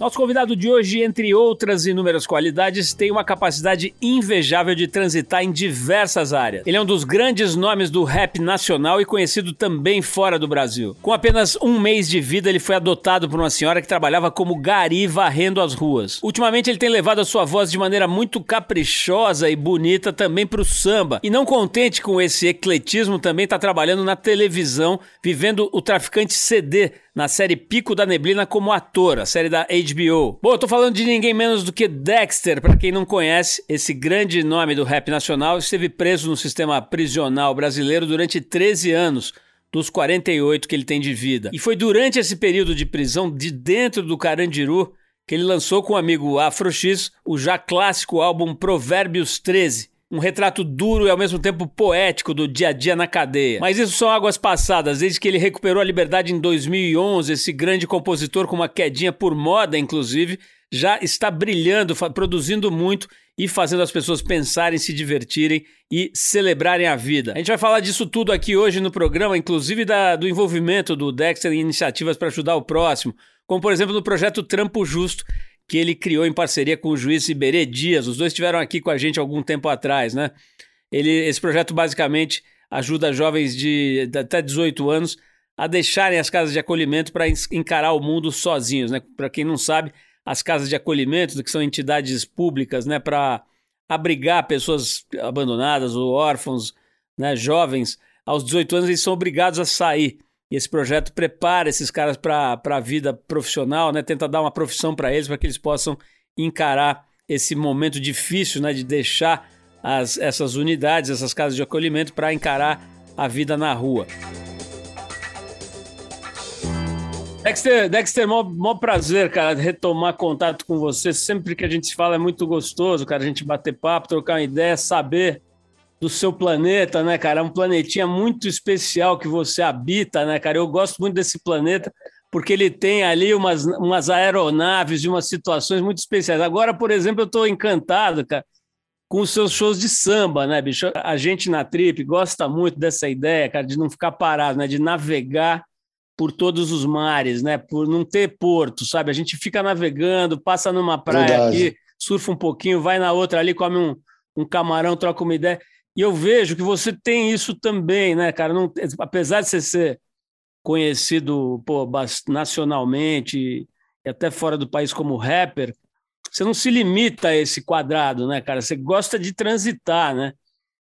Nosso convidado de hoje, entre outras inúmeras qualidades, tem uma capacidade invejável de transitar em diversas áreas. Ele é um dos grandes nomes do rap nacional e conhecido também fora do Brasil. Com apenas um mês de vida, ele foi adotado por uma senhora que trabalhava como gari varrendo as ruas. Ultimamente, ele tem levado a sua voz de maneira muito caprichosa e bonita também para o samba. E não contente com esse ecletismo, também está trabalhando na televisão, vivendo o traficante CD na série Pico da Neblina como ator, a série da HBO. Bom, eu tô falando de ninguém menos do que Dexter, para quem não conhece, esse grande nome do rap nacional esteve preso no sistema prisional brasileiro durante 13 anos dos 48 que ele tem de vida. E foi durante esse período de prisão de dentro do Carandiru que ele lançou com o amigo Afro X o já clássico álbum Provérbios 13, um retrato duro e ao mesmo tempo poético do dia a dia na cadeia. Mas isso são águas passadas, desde que ele recuperou a liberdade em 2011, esse grande compositor com uma quedinha por moda, inclusive, já está brilhando, produzindo muito e fazendo as pessoas pensarem, se divertirem e celebrarem a vida. A gente vai falar disso tudo aqui hoje no programa, inclusive da, do envolvimento do Dexter em iniciativas para ajudar o próximo, como por exemplo no projeto Trampo Justo, que ele criou em parceria com o juiz Iberê Dias. Os dois estiveram aqui com a gente algum tempo atrás, né? Ele, esse projeto basicamente ajuda jovens de, até 18 anos a deixarem as casas de acolhimento para encarar o mundo sozinhos, né? Para quem não sabe, as casas de acolhimento, que são entidades públicas, né, para abrigar pessoas abandonadas ou órfãos, né, jovens, aos 18 anos eles são obrigados a sair. E esse projeto prepara esses caras para a vida profissional, né? tenta dar uma profissão para eles, para que eles possam encarar esse momento difícil né? de deixar as, essas unidades, essas casas de acolhimento, para encarar a vida na rua. Dexter, Dexter, mó, mó prazer, cara, retomar contato com você. Sempre que a gente se fala é muito gostoso, cara, a gente bater papo, trocar uma ideia, saber do seu planeta, né, cara? É um planetinha muito especial que você habita, né, cara? Eu gosto muito desse planeta porque ele tem ali umas, umas aeronaves e umas situações muito especiais. Agora, por exemplo, eu estou encantado, cara, com os seus shows de samba, né, bicho? A gente na Trip gosta muito dessa ideia, cara, de não ficar parado, né, de navegar por todos os mares, né, por não ter porto, sabe? A gente fica navegando, passa numa praia Verdade. aqui, surfa um pouquinho, vai na outra ali, come um, um camarão, troca uma ideia. E eu vejo que você tem isso também, né, cara? Não, apesar de você ser conhecido pô, nacionalmente e até fora do país como rapper, você não se limita a esse quadrado, né, cara? Você gosta de transitar, né?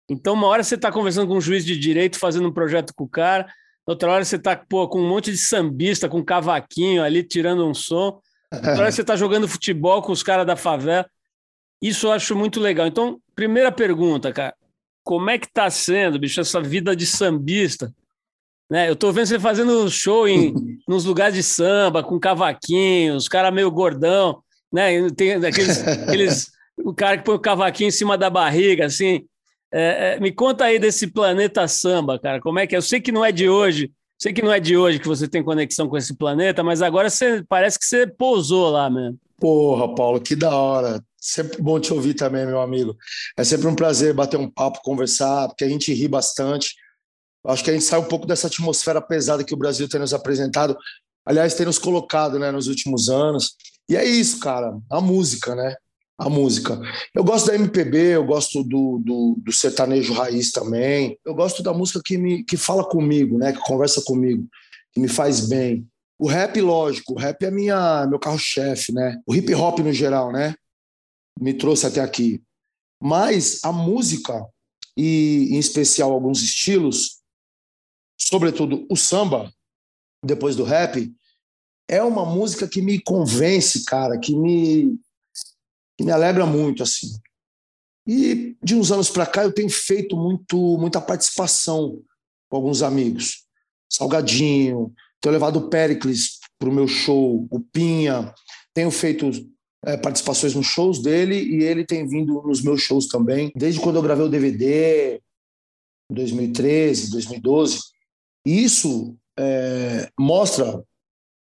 Então, uma hora você está conversando com um juiz de direito, fazendo um projeto com o cara, outra hora você está com um monte de sambista, com um cavaquinho ali, tirando um som, outra hora você está jogando futebol com os caras da favela. Isso eu acho muito legal. Então, primeira pergunta, cara como é que tá sendo, bicho, essa vida de sambista? Né? Eu tô vendo você fazendo show em nos lugares de samba, com cavaquinho, os caras meio gordão, né? Tem aqueles, aqueles, o cara que põe o cavaquinho em cima da barriga, assim. É, é, me conta aí desse planeta samba, cara. Como é que é? Eu sei que não é de hoje, sei que não é de hoje que você tem conexão com esse planeta, mas agora você parece que você pousou lá mesmo. Porra, Paulo, que da hora. Sempre bom te ouvir também, meu amigo. É sempre um prazer bater um papo, conversar, porque a gente ri bastante. Acho que a gente sai um pouco dessa atmosfera pesada que o Brasil tem nos apresentado. Aliás, tem nos colocado né, nos últimos anos. E é isso, cara. A música, né? A música. Eu gosto da MPB, eu gosto do, do, do sertanejo raiz também. Eu gosto da música que, me, que fala comigo, né? Que conversa comigo, que me faz bem. O rap, lógico, o rap é minha, meu carro-chefe, né? O hip hop no geral, né? Me trouxe até aqui. Mas a música, e em especial alguns estilos, sobretudo o samba, depois do rap, é uma música que me convence, cara, que me, que me alegra muito, assim. E de uns anos para cá eu tenho feito muito, muita participação com alguns amigos. Salgadinho, tenho levado o Pericles para o meu show, o Pinha, tenho feito é, participações nos shows dele e ele tem vindo nos meus shows também, desde quando eu gravei o DVD, em 2013, 2012. E isso é, mostra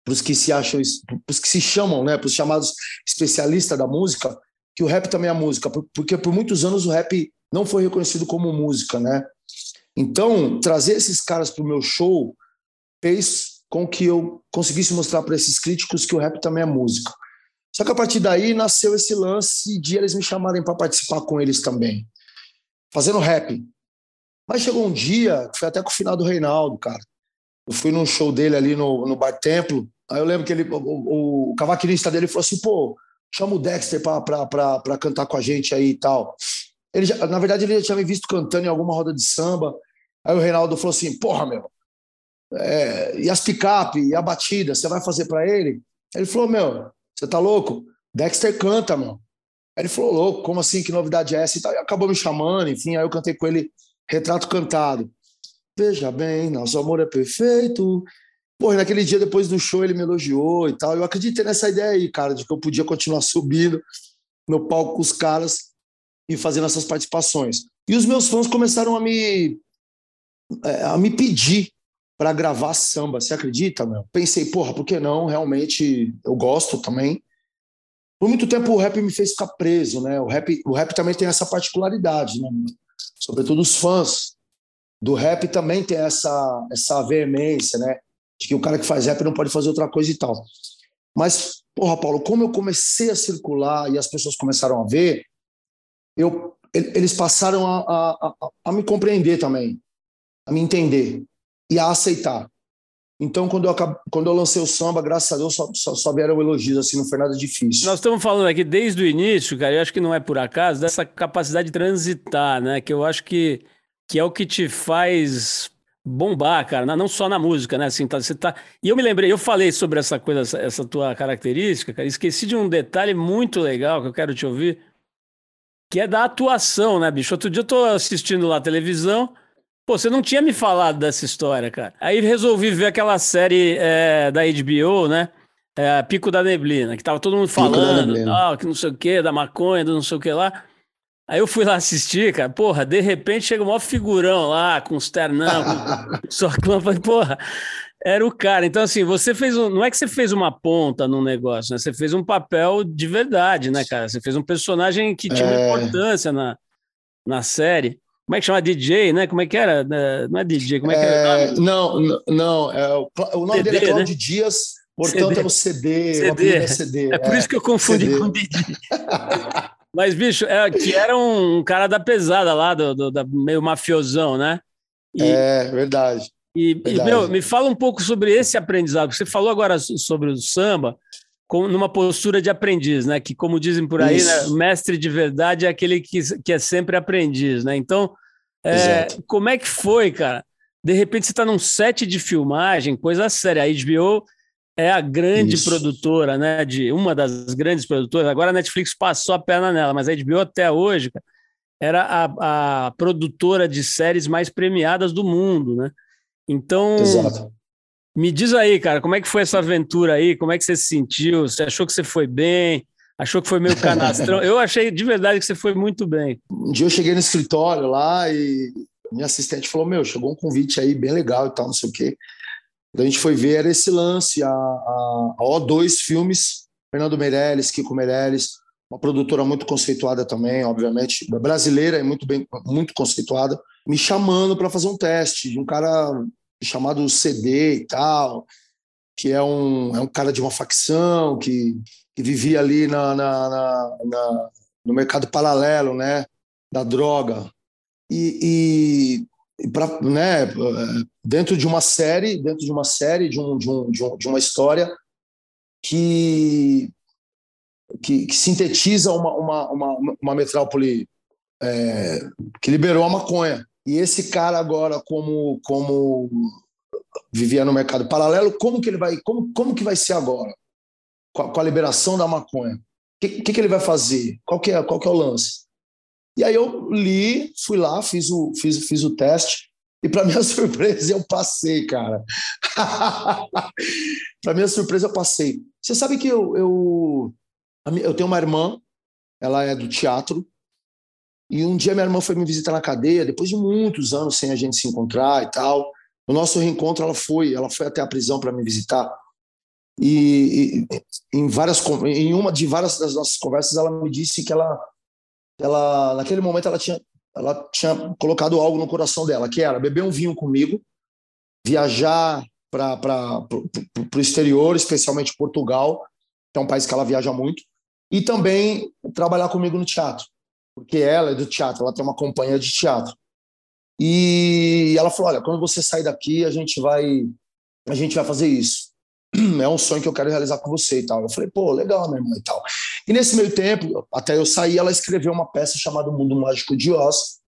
para os que se acham, para os que se chamam, né, para os chamados especialistas da música, que o rap também é música, porque por muitos anos o rap não foi reconhecido como música, né? Então, trazer esses caras para o meu show fez com que eu conseguisse mostrar para esses críticos que o rap também é música. Só que a partir daí nasceu esse lance de eles me chamarem para participar com eles também, fazendo rap. Mas chegou um dia, foi até com o final do Reinaldo, cara. Eu fui num show dele ali no, no Bar Templo. Aí eu lembro que ele, o, o cavaquinista dele falou assim: pô, chama o Dexter para cantar com a gente aí e tal. Ele já, na verdade, ele já tinha me visto cantando em alguma roda de samba. Aí o Reinaldo falou assim: porra, meu, é, e as picape, e a batida, você vai fazer para ele? Ele falou: meu, você tá louco? Dexter canta, meu. Aí ele falou: louco, como assim? Que novidade é essa? E, tal. e acabou me chamando, enfim. Aí eu cantei com ele Retrato Cantado. Veja bem, nosso amor é perfeito. Pô, naquele dia depois do show ele me elogiou e tal. Eu acreditei nessa ideia aí, cara, de que eu podia continuar subindo no palco com os caras e fazendo essas participações. E os meus fãs começaram a me é, a me pedir para gravar samba. Você acredita, meu? Pensei, porra, por que não? Realmente eu gosto também. Por muito tempo o rap me fez ficar preso, né? O rap, o rap também tem essa particularidade, né? Sobretudo os fãs do rap também tem essa, essa veemência, né? De que o cara que faz rap não pode fazer outra coisa e tal. Mas, porra, Paulo, como eu comecei a circular e as pessoas começaram a ver, eu, eles passaram a, a, a, a me compreender também, a me entender e a aceitar. Então, quando eu, quando eu lancei o samba, graças a Deus, só, só, só, vieram elogios, assim, não foi nada difícil. Nós estamos falando aqui desde o início, cara, eu acho que não é por acaso, dessa capacidade de transitar, né? Que eu acho que que é o que te faz bombar, cara, não só na música, né? Assim, tá, você tá... E eu me lembrei, eu falei sobre essa coisa, essa, essa tua característica, cara, esqueci de um detalhe muito legal que eu quero te ouvir, que é da atuação, né, bicho? Outro dia eu tô assistindo lá televisão, pô, você não tinha me falado dessa história, cara. Aí resolvi ver aquela série é, da HBO, né? É, Pico da Neblina, que tava todo mundo falando, tal, que não sei o que, da maconha, do não sei o que lá. Aí eu fui lá assistir, cara, porra, de repente chega um maior figurão lá, com os ternão, com socão, falei, porra, era o cara. Então, assim, você fez um. Não é que você fez uma ponta num negócio, né? Você fez um papel de verdade, né, cara? Você fez um personagem que tinha é... importância na, na série. Como é que chama? DJ, né? Como é que era? É, não é DJ, como é que era? É, não, não, é, o, o nome CD, dele é Cláudio né? Dias, portanto CD. é o CD. CD. É, CD. é por isso que eu confundi CD. com DJ. Mas, bicho, é, que era um cara da pesada lá, do, do da, meio mafiosão, né? E, é, verdade. E, verdade. e, meu, me fala um pouco sobre esse aprendizado. Você falou agora sobre o samba, com, numa postura de aprendiz, né? Que, como dizem por aí, né? mestre de verdade é aquele que, que é sempre aprendiz, né? Então, é, como é que foi, cara? De repente você está num set de filmagem, coisa séria. A HBO é a grande Isso. produtora, né? De uma das grandes produtoras. Agora a Netflix passou a perna nela, mas a HBO até hoje cara, era a, a produtora de séries mais premiadas do mundo, né? Então, Exato. Me diz aí, cara, como é que foi essa aventura aí? Como é que você se sentiu? Você achou que você foi bem? Achou que foi meio canastrão? eu achei de verdade que você foi muito bem. Um dia eu cheguei no escritório lá e minha assistente falou: Meu, chegou um convite aí bem legal e tal, não sei o quê. Quando a gente foi ver, era esse lance, a, a, a O2 Filmes, Fernando Meirelles, Kiko Meirelles, uma produtora muito conceituada também, obviamente, brasileira e muito bem, muito conceituada, me chamando para fazer um teste de um cara chamado CD e tal, que é um, é um cara de uma facção que, que vivia ali na, na, na, na no mercado paralelo, né, da droga. E, e pra, né, dentro de uma série, dentro de uma série, de, um, de, um, de, um, de uma história que, que, que sintetiza uma, uma, uma, uma metrópole é, que liberou a maconha. E esse cara agora, como, como vivia no mercado paralelo, como que ele vai, como, como que vai ser agora com a, com a liberação da maconha? O que, que, que, ele vai fazer? Qual que é, qual que é o lance? E aí eu li, fui lá, fiz o, fiz, fiz o teste e para minha surpresa, eu passei, cara. para minha surpresa, eu passei. Você sabe que eu, eu, eu tenho uma irmã, ela é do teatro, e um dia minha irmã foi me visitar na cadeia, depois de muitos anos sem a gente se encontrar e tal. No nosso reencontro, ela foi, ela foi até a prisão para me visitar. E, e, em várias em uma de várias das nossas conversas ela me disse que ela ela naquele momento ela tinha ela tinha colocado algo no coração dela que era beber um vinho comigo viajar para o exterior especialmente Portugal que é um país que ela viaja muito e também trabalhar comigo no teatro porque ela é do teatro ela tem uma companhia de teatro e ela falou olha quando você sair daqui a gente vai a gente vai fazer isso é um sonho que eu quero realizar com você e tal. Eu falei, pô, legal, minha irmã e tal. E nesse meio tempo, até eu sair, ela escreveu uma peça chamada Mundo Mágico de Oz.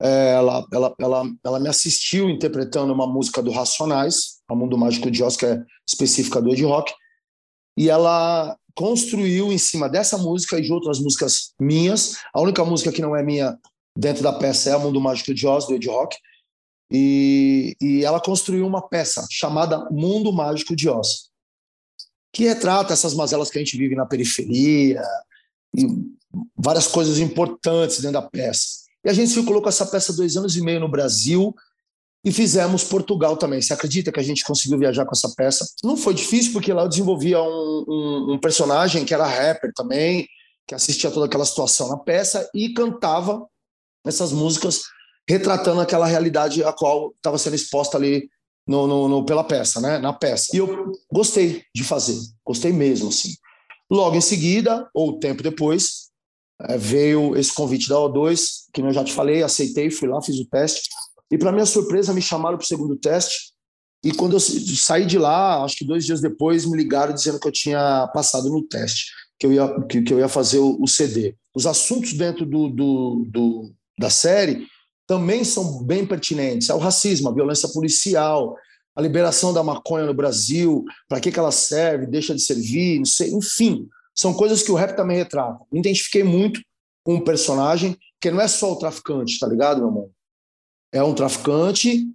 É, ela, ela, ela, ela me assistiu interpretando uma música do Racionais, a Mundo Mágico de Oz, que é específica do Ed Rock, e ela construiu em cima dessa música e de outras músicas minhas. A única música que não é minha dentro da peça é a Mundo Mágico de Oz, do Ed Rock. E, e ela construiu uma peça chamada Mundo Mágico de Oz, que retrata essas mazelas que a gente vive na periferia e várias coisas importantes dentro da peça. E a gente circulou com essa peça dois anos e meio no Brasil e fizemos Portugal também. Você acredita que a gente conseguiu viajar com essa peça? Não foi difícil, porque lá eu desenvolvia um, um, um personagem que era rapper também, que assistia toda aquela situação na peça e cantava essas músicas retratando aquela realidade a qual estava sendo exposta ali no, no, no, pela peça, né? Na peça. E eu gostei de fazer, gostei mesmo, assim. Logo em seguida, ou tempo depois, é, veio esse convite da O2, que eu já te falei, aceitei, fui lá, fiz o teste. E, para minha surpresa, me chamaram para o segundo teste. E quando eu saí de lá, acho que dois dias depois, me ligaram dizendo que eu tinha passado no teste, que eu ia, que, que eu ia fazer o, o CD. Os assuntos dentro do, do, do da série também são bem pertinentes. É o racismo, a violência policial, a liberação da maconha no Brasil, para que, que ela serve, deixa de servir, não sei, enfim, são coisas que o rap também retrata. Me identifiquei muito com um personagem que não é só o traficante, tá ligado, meu irmão? É um traficante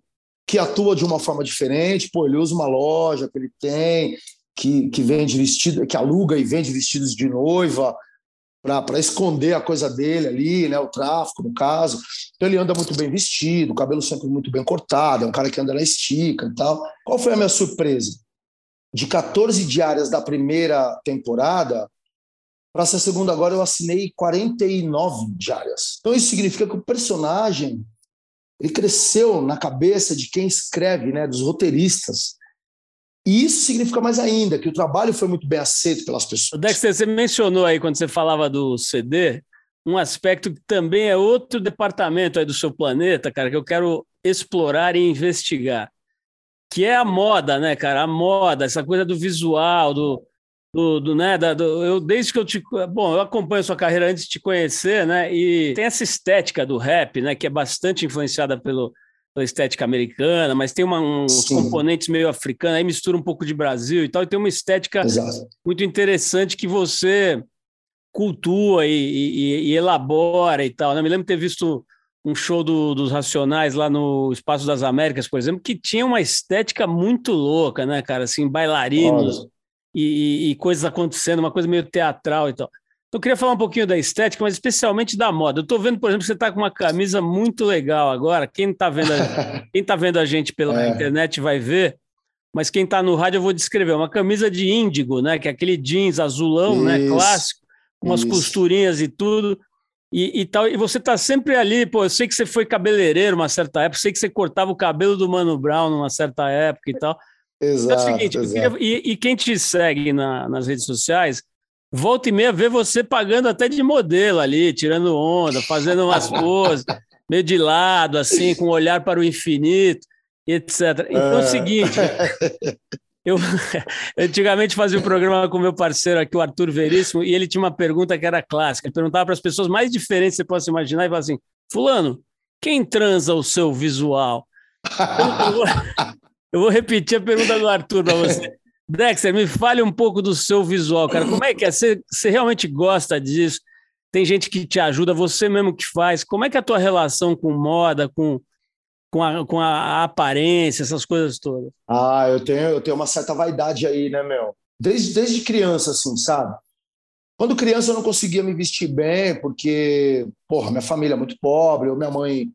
que atua de uma forma diferente, pô, ele usa uma loja que ele tem, que, que vende vestido, que aluga e vende vestidos de noiva, para esconder a coisa dele ali, né, o tráfico, no caso. Então ele anda muito bem vestido, o cabelo sempre muito bem cortado, é um cara que anda na estica e tal. Qual foi a minha surpresa? De 14 diárias da primeira temporada, para essa segunda agora eu assinei 49 diárias. Então isso significa que o personagem ele cresceu na cabeça de quem escreve, né, dos roteiristas. E isso significa mais ainda, que o trabalho foi muito bem aceito pelas pessoas. Dexter, você mencionou aí, quando você falava do CD, um aspecto que também é outro departamento aí do seu planeta, cara, que eu quero explorar e investigar, que é a moda, né, cara? A moda, essa coisa do visual, do, do, do né, da, do, eu desde que eu te, bom, eu acompanho a sua carreira antes de te conhecer, né? E tem essa estética do rap, né, que é bastante influenciada pelo pela estética americana, mas tem uma, uns Sim. componentes meio africanos, aí mistura um pouco de Brasil e tal, e tem uma estética Exato. muito interessante que você cultua e, e, e, elabora e tal. Né? Me lembro de ter visto um show do, dos Racionais lá no Espaço das Américas, por exemplo, que tinha uma estética muito louca, né, cara? Assim, bailarinos e, e, coisas acontecendo, uma coisa meio teatral e tal. Eu queria falar um pouquinho da estética, mas especialmente da moda. Eu estou vendo, por exemplo, que você está com uma camisa muito legal agora. Quem está vendo, a, quem tá vendo a gente pela é. internet vai ver, mas quem está no rádio eu vou descrever. Uma camisa de índigo, né? Que é aquele jeans azulão, né? Isso. né? Clássico, com umas Isso. costurinhas e tudo. E, e, tal, e você está sempre ali, pô, eu sei que você foi cabeleireiro uma certa época, sei que você cortava o cabelo do Mano Brown numa certa época e tal. Exato. Então é o seguinte, queria, e, e, quem te segue na, nas redes sociais, volta e meia vê você pagando até de modelo ali, tirando onda, fazendo umas poses, meio de lado, assim, com um olhar para o infinito, etc. Então é o ah. seguinte. Eu antigamente fazia um programa com meu parceiro aqui, o Arthur Veríssimo, e ele tinha uma pergunta que era clássica. Ele perguntava para as pessoas mais diferentes que você possa imaginar e falava assim: Fulano, quem transa o seu visual? Eu, vou, eu vou repetir a pergunta do Arthur para você. Dexter, me fale um pouco do seu visual, cara. Como é que é? Você, você realmente gosta disso? Tem gente que te ajuda, você mesmo que faz. Como é que é a tua relação com moda, com, com, a, com a aparência, essas coisas todas? Ah, eu tenho, eu tenho uma certa vaidade aí, né, meu? Desde, desde criança, assim, sabe? Quando criança eu não conseguia me vestir bem, porque, porra, minha família é muito pobre, ou minha mãe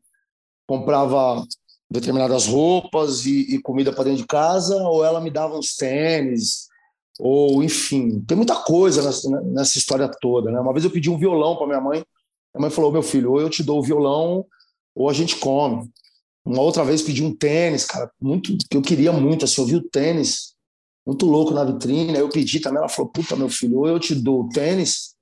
comprava determinadas roupas e, e comida para dentro de casa, ou ela me dava uns tênis, ou enfim, tem muita coisa nessa, nessa história toda. Né? Uma vez eu pedi um violão para minha mãe, minha mãe falou: meu filho, ou eu te dou o violão, ou a gente come. Uma outra vez pedi um tênis, cara, muito que eu queria muito, assim, eu vi o tênis muito louco na vitrine, aí eu pedi também, ela falou: puta, meu filho, ou eu te dou o tênis,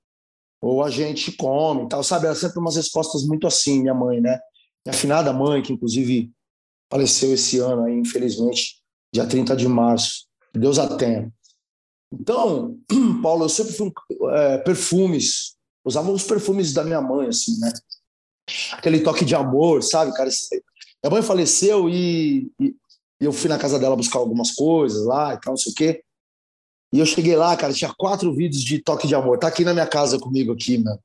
ou a gente come, tal, sabe? Era sempre umas respostas muito assim, minha mãe, né? Minha afinada mãe, que inclusive faleceu esse ano, aí, infelizmente, dia 30 de março. Deus a tenha. Então, Paulo, eu sempre fui é, perfumes, usava os perfumes da minha mãe, assim, né? Aquele toque de amor, sabe, cara? Minha mãe faleceu e, e, eu fui na casa dela buscar algumas coisas lá e tal, não sei o quê. E eu cheguei lá, cara, tinha quatro vídeos de toque de amor. Tá aqui na minha casa comigo aqui, mano.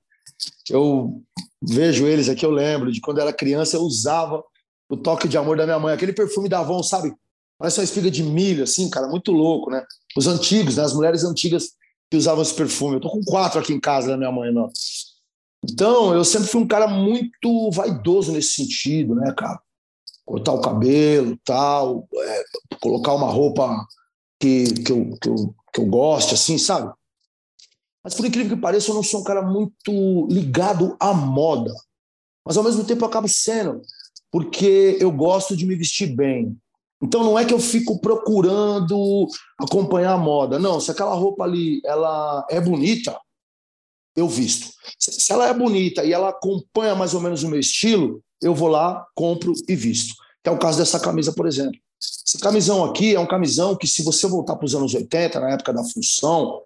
Eu vejo eles aqui, eu lembro de quando eu era criança, eu usava o toque de amor da minha mãe, aquele perfume da Avon, sabe? Parece uma espiga de milho, assim, cara, muito louco, né? Os antigos, né? As mulheres antigas que usavam esse perfume. Eu tô com quatro aqui em casa da minha mãe, não. Então, eu sempre fui um cara muito vaidoso nesse sentido, né, cara? Cortar o cabelo, tal, é, colocar uma roupa que, que, eu, que, eu, que eu goste, assim, sabe? Mas por incrível que pareça, eu não sou um cara muito ligado à moda. Mas ao mesmo tempo eu acabo sendo, porque eu gosto de me vestir bem. Então não é que eu fico procurando acompanhar a moda. Não, se aquela roupa ali ela é bonita, eu visto. Se ela é bonita e ela acompanha mais ou menos o meu estilo, eu vou lá, compro e visto. Que é o caso dessa camisa, por exemplo. Esse camisão aqui é um camisão que, se você voltar para os anos 80, na época da função,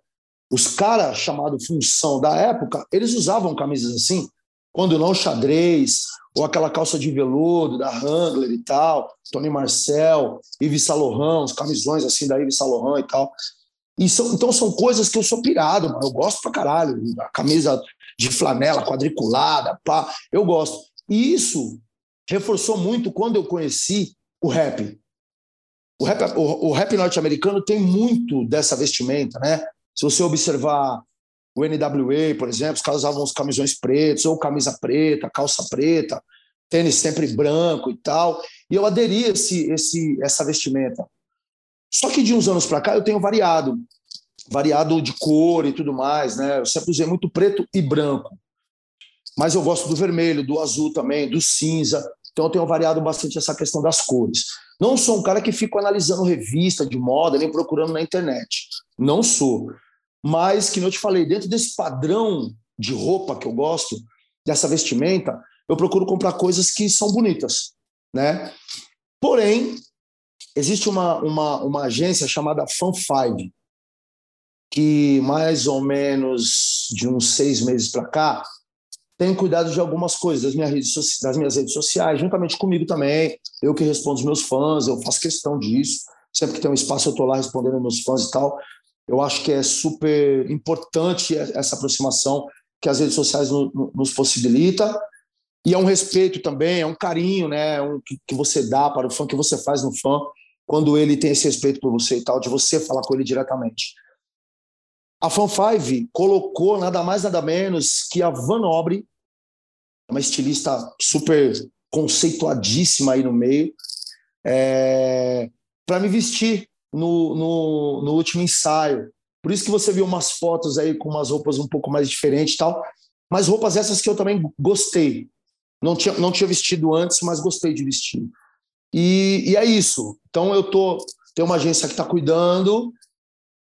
os caras chamados função da época, eles usavam camisas assim, quando não xadrez, ou aquela calça de veludo da Wrangler e tal, Tony Marcel, Yves Saint os camisões assim da Yves Saint e tal. E são, então são coisas que eu sou pirado, mano. eu gosto pra caralho. A camisa de flanela quadriculada, pá, eu gosto. E isso reforçou muito quando eu conheci o rap. O rap, o, o rap norte-americano tem muito dessa vestimenta, né? Se você observar o NWA, por exemplo, os caras usavam os camisões pretos, ou camisa preta, calça preta, tênis sempre branco e tal. E eu aderi esse, esse, essa vestimenta. Só que de uns anos para cá eu tenho variado, variado de cor e tudo mais, né? Eu sempre usei muito preto e branco. Mas eu gosto do vermelho, do azul também, do cinza. Então eu tenho variado bastante essa questão das cores. Não sou um cara que fico analisando revista de moda, nem procurando na internet. Não sou mas que, como eu te falei, dentro desse padrão de roupa que eu gosto, dessa vestimenta, eu procuro comprar coisas que são bonitas, né? Porém, existe uma, uma, uma agência chamada Fan5, que mais ou menos de uns seis meses para cá tem cuidado de algumas coisas das minhas, redes, das minhas redes sociais, juntamente comigo também. Eu que respondo os meus fãs, eu faço questão disso. Sempre que tem um espaço, eu estou lá respondendo meus fãs e tal. Eu acho que é super importante essa aproximação que as redes sociais nos possibilita. E é um respeito também, é um carinho, né, um, que, você dá para o fã, que você faz no fã quando ele tem esse respeito por você e tal, de você falar com ele diretamente. A Fan 5 colocou nada mais nada menos que a Van Obre, uma estilista super conceituadíssima aí no meio, é, para me vestir no, no, no, último ensaio. Por isso que você viu umas fotos aí com umas roupas um pouco mais diferentes e tal. Mas roupas essas que eu também gostei. Não tinha, não tinha vestido antes, mas gostei de vestir. E, e é isso. Então eu tô tem uma agência que está cuidando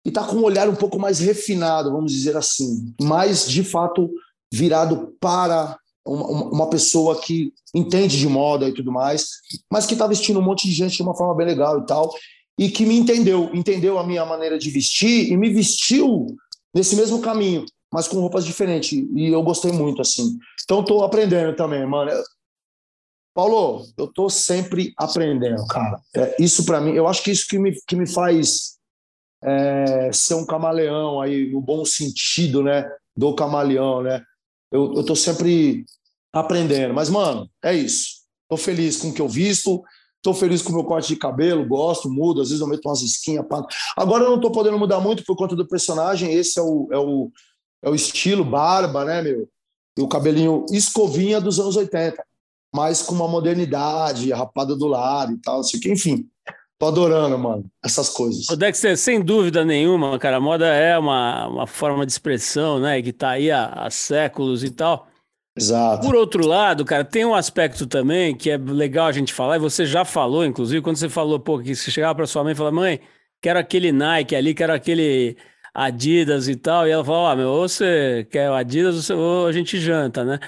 e está com um olhar um pouco mais refinado, vamos dizer assim, mais de fato virado para uma, uma pessoa que entende de moda e tudo mais, mas que está vestindo um monte de gente de uma forma bem legal e tal e que me entendeu, entendeu a minha maneira de vestir e me vestiu nesse mesmo caminho, mas com roupas diferentes. E eu gostei muito, assim. Então, estou aprendendo também, mano. Paulo, eu estou sempre aprendendo, cara. É, isso para mim, eu acho que isso que me, que me faz é, ser um camaleão aí, no bom sentido, né? Do camaleão, né? Eu, eu tô sempre aprendendo. Mas, mano, é isso. Estou feliz com o que eu visto. Estou feliz com o meu corte de cabelo, gosto, mudo, às vezes eu meto umas esquinhas. Pá. Agora eu não estou podendo mudar muito por conta do personagem, esse é o, é o, é o estilo barba, né, meu? E o cabelinho escovinha dos anos 80. mas com uma modernidade, rapada do lado e tal, assim, que, enfim. Tô adorando, mano, essas coisas. O Dexter, sem dúvida nenhuma, cara, a moda é uma, uma forma de expressão, né, que tá aí há, há séculos e tal. Exato. Por outro lado, cara, tem um aspecto também que é legal a gente falar, e você já falou, inclusive, quando você falou, pô, que você chegava para sua mãe e falava, mãe, quero aquele Nike ali, quero aquele Adidas e tal, e ela falou, ah, meu, ou você quer o Adidas ou a gente janta, né?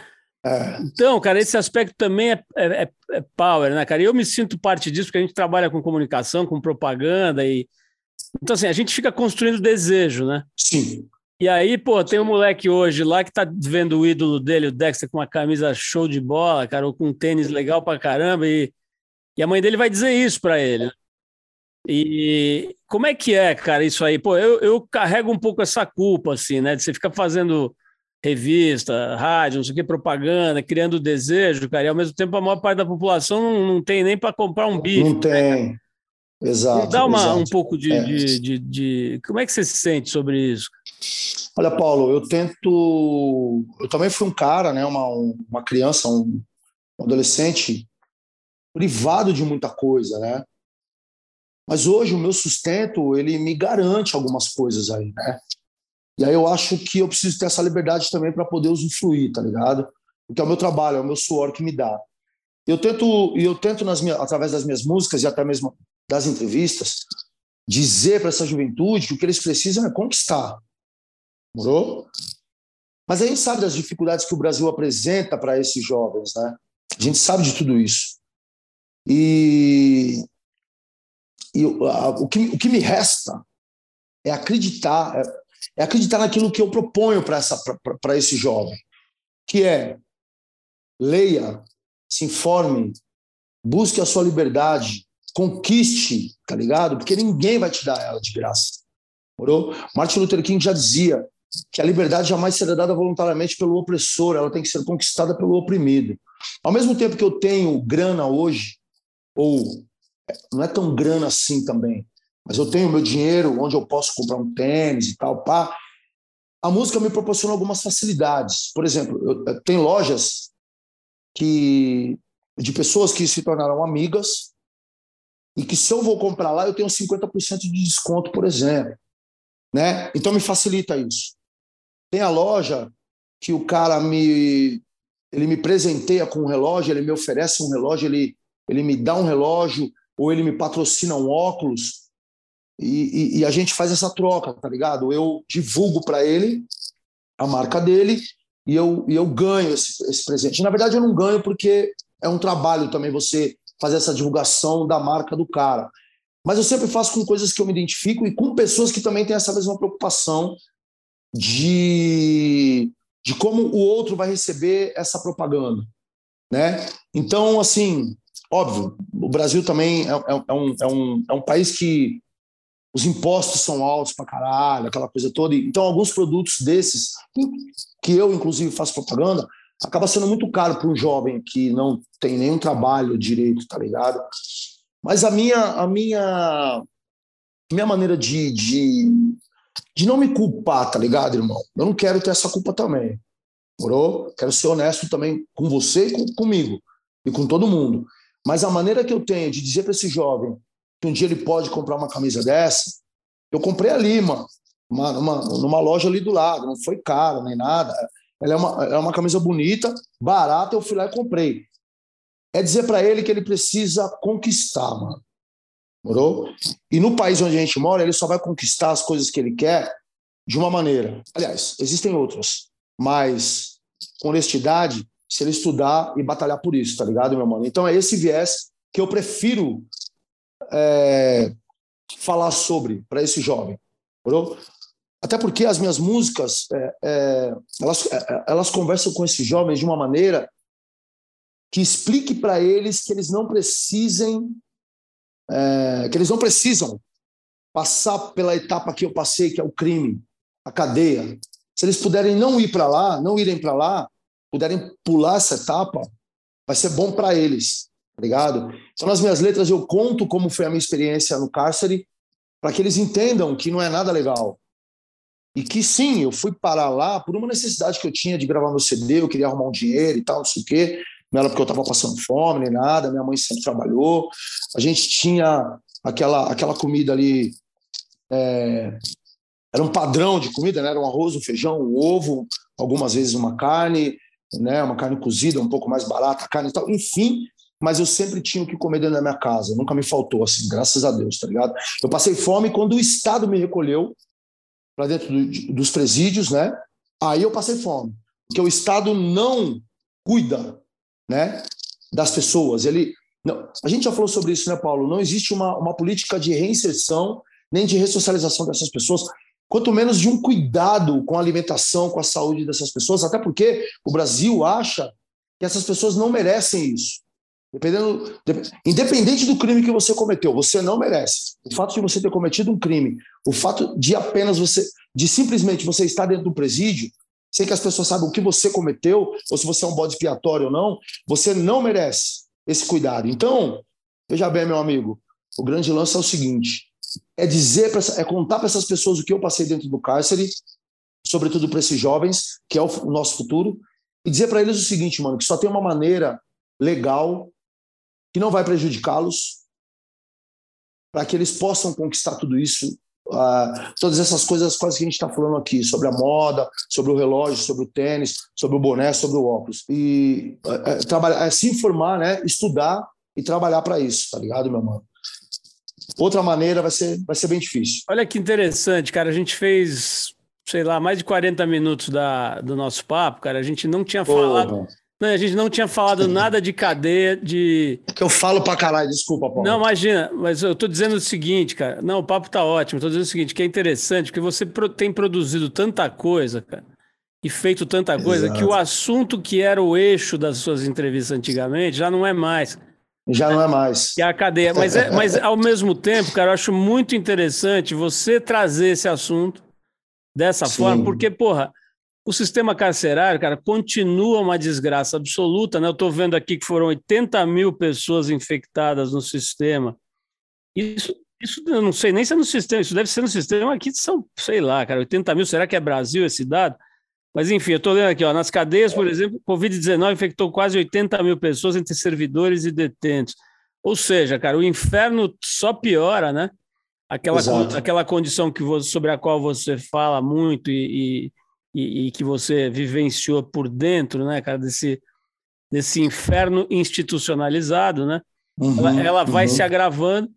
É. Então, cara, esse aspecto também é, é, é, é, power, né, cara? E eu me sinto parte disso, porque a gente trabalha com comunicação, com propaganda e. Então, assim, a gente fica construindo desejo, né? Sim. E aí, pô, tem um moleque hoje lá que tá vendo o ídolo dele, o Dexter, com uma camisa show de bola, cara, ou com um tênis legal pra caramba, e, e a mãe dele vai dizer isso pra ele. Né? E como é que é, cara, isso aí? Pô, eu, eu carrego um pouco essa culpa, assim, né? De você ficar fazendo revista, rádio, não sei o que, propaganda, criando desejo, cara, e ao mesmo tempo a maior parte da população não, não tem nem para comprar um bife. Não né, tem. Né, exato. Dá uma, exato. um pouco de, é. de, de, de, Como é que você se sente sobre isso? Olha, Paulo, eu tento. Eu também fui um cara, né? Uma, uma criança, um, adolescente privado de muita coisa, né? Mas hoje o meu sustento ele me garante algumas coisas aí, né? E aí eu acho que eu preciso ter essa liberdade também para poder usufruir, tá ligado? Porque é o meu trabalho, é o meu suor que me dá. Eu tento, eu tento nas minhas, através das minhas músicas e até mesmo das entrevistas, dizer para essa juventude que o que eles precisam é conquistar. Morou? Mas a gente sabe das dificuldades que o Brasil apresenta para esses jovens, né? A gente sabe de tudo isso. E, e o, que, o que me resta é acreditar, é, é acreditar naquilo que eu proponho para esse jovem, que é leia, se informe, busque a sua liberdade, conquiste, tá ligado? Porque ninguém vai te dar ela de graça. Morou? Martin Luther King já dizia que a liberdade jamais será dada voluntariamente pelo opressor, ela tem que ser conquistada pelo oprimido. Ao mesmo tempo que eu tenho grana hoje, ou não é tão grana assim também, mas eu tenho meu dinheiro onde eu posso comprar um tênis e tal, pá. A música me proporciona algumas facilidades. Por exemplo, eu, tem lojas que de pessoas que se tornaram amigas e que se eu vou comprar lá eu tenho 50% de desconto, por exemplo, né? Então me facilita isso. Tem a loja que o cara me ele me presenteia com um relógio, ele me oferece um relógio, ele ele me dá um relógio ou ele me patrocina um óculos e, e, e a gente faz essa troca, tá ligado? Eu divulgo para ele a marca dele e eu, e eu ganho esse, esse presente. Na verdade, eu não ganho porque é um trabalho também você fazer essa divulgação da marca do cara. Mas eu sempre faço com coisas que eu me identifico e com pessoas que também têm essa mesma preocupação de, de como o outro vai receber essa propaganda. Né? Então, assim, óbvio, o Brasil também é, é, é um, é, um, é um país que os impostos são altos pra caralho, aquela coisa toda. Então, alguns produtos desses, que eu, inclusive, faço propaganda, acaba sendo muito caro para um jovem que não tem nenhum trabalho direito, tá ligado? Mas a minha, a minha, minha maneira de, de, de não me culpar, tá ligado, irmão? Eu não quero ter essa culpa também. Morou? Quero ser honesto também com você e com, comigo. E com todo mundo. Mas a maneira que eu tenho de dizer para esse jovem que um dia ele pode comprar uma camisa dessa. Eu comprei ali, mano, uma, uma, numa loja ali do lado, não foi caro nem nada. Ela é uma, é uma camisa bonita, barata, eu fui lá e comprei. É dizer para ele que ele precisa conquistar, mano. Morou? E no país onde a gente mora, ele só vai conquistar as coisas que ele quer de uma maneira. Aliás, existem outras, mas com honestidade, se ele estudar e batalhar por isso, tá ligado, meu mano? Então é esse viés que eu prefiro é, falar sobre para esse jovem. Entendeu? Até porque as minhas músicas, é, é, elas, é, é, elas conversam com esses jovens de uma maneira que explique para eles que eles não precisem, é, que eles não precisam passar pela etapa que eu passei, que é o crime, a cadeia. Se eles puderem não ir para lá, não irem para lá, puderem pular essa etapa, vai ser bom para eles tá ligado? Então, nas minhas letras, eu conto como foi a minha experiência no cárcere, para que eles entendam que não é nada legal. E que sim, eu fui parar lá por uma necessidade que eu tinha de gravar meu CD, eu queria arrumar um dinheiro e tal, não sei o quê. não era porque eu estava passando fome nem nada, minha mãe sempre trabalhou. A gente tinha aquela, aquela comida ali, é, era um padrão de comida, né? era um arroz, um feijão, um ovo, algumas vezes uma carne, né? uma carne cozida, um pouco mais barata, carne e tal, enfim. Mas eu sempre tinha o que comer dentro da minha casa, nunca me faltou, assim, graças a Deus, tá ligado? Eu passei fome quando o Estado me recolheu para dentro do, dos presídios, né? Aí eu passei fome, porque o Estado não cuida, né, das pessoas. Ele, não, a gente já falou sobre isso, né, Paulo? Não existe uma, uma política de reinserção nem de ressocialização dessas pessoas, quanto menos de um cuidado com a alimentação, com a saúde dessas pessoas, até porque o Brasil acha que essas pessoas não merecem isso. Dependendo, independente do crime que você cometeu, você não merece. O fato de você ter cometido um crime, o fato de apenas você, de simplesmente você estar dentro do presídio, sem que as pessoas saibam o que você cometeu, ou se você é um bode expiatório ou não, você não merece esse cuidado. Então, veja bem, meu amigo, o grande lance é o seguinte: é dizer, pra, é contar para essas pessoas o que eu passei dentro do cárcere, sobretudo para esses jovens, que é o, o nosso futuro, e dizer para eles o seguinte, mano, que só tem uma maneira legal que não vai prejudicá-los, para que eles possam conquistar tudo isso, uh, todas essas coisas quase que a gente está falando aqui, sobre a moda, sobre o relógio, sobre o tênis, sobre o boné, sobre o óculos. E uh, uh, trabalhar, se informar, né, estudar e trabalhar para isso, tá ligado, meu mano? Outra maneira vai ser, vai ser bem difícil. Olha que interessante, cara. A gente fez, sei lá, mais de 40 minutos da, do nosso papo, cara. A gente não tinha falado. Não, a gente não tinha falado nada de cadeia de. Que eu falo pra caralho, desculpa, Paulo. Não, imagina, mas eu tô dizendo o seguinte, cara. Não, o papo tá ótimo. Tô dizendo o seguinte, que é interessante, porque você tem produzido tanta coisa, cara, e feito tanta coisa, Exato. que o assunto que era o eixo das suas entrevistas antigamente já não é mais. Já não é mais. Que é a cadeia. Mas, é, mas ao mesmo tempo, cara, eu acho muito interessante você trazer esse assunto dessa Sim. forma, porque, porra o sistema carcerário, cara, continua uma desgraça absoluta, né? Eu estou vendo aqui que foram 80 mil pessoas infectadas no sistema. Isso, isso eu não sei nem se é no sistema, isso deve ser no sistema aqui de São, sei lá, cara, 80 mil, será que é Brasil esse dado? Mas enfim, eu estou lendo aqui, ó, nas cadeias, por exemplo, Covid-19 infectou quase 80 mil pessoas entre servidores e detentos. Ou seja, cara, o inferno só piora, né? Aquela, aquela condição que você, sobre a qual você fala muito e, e e, e, que você vivenciou por dentro, né, cara, desse, desse inferno institucionalizado, né? Uhum, ela, ela vai uhum. se agravando.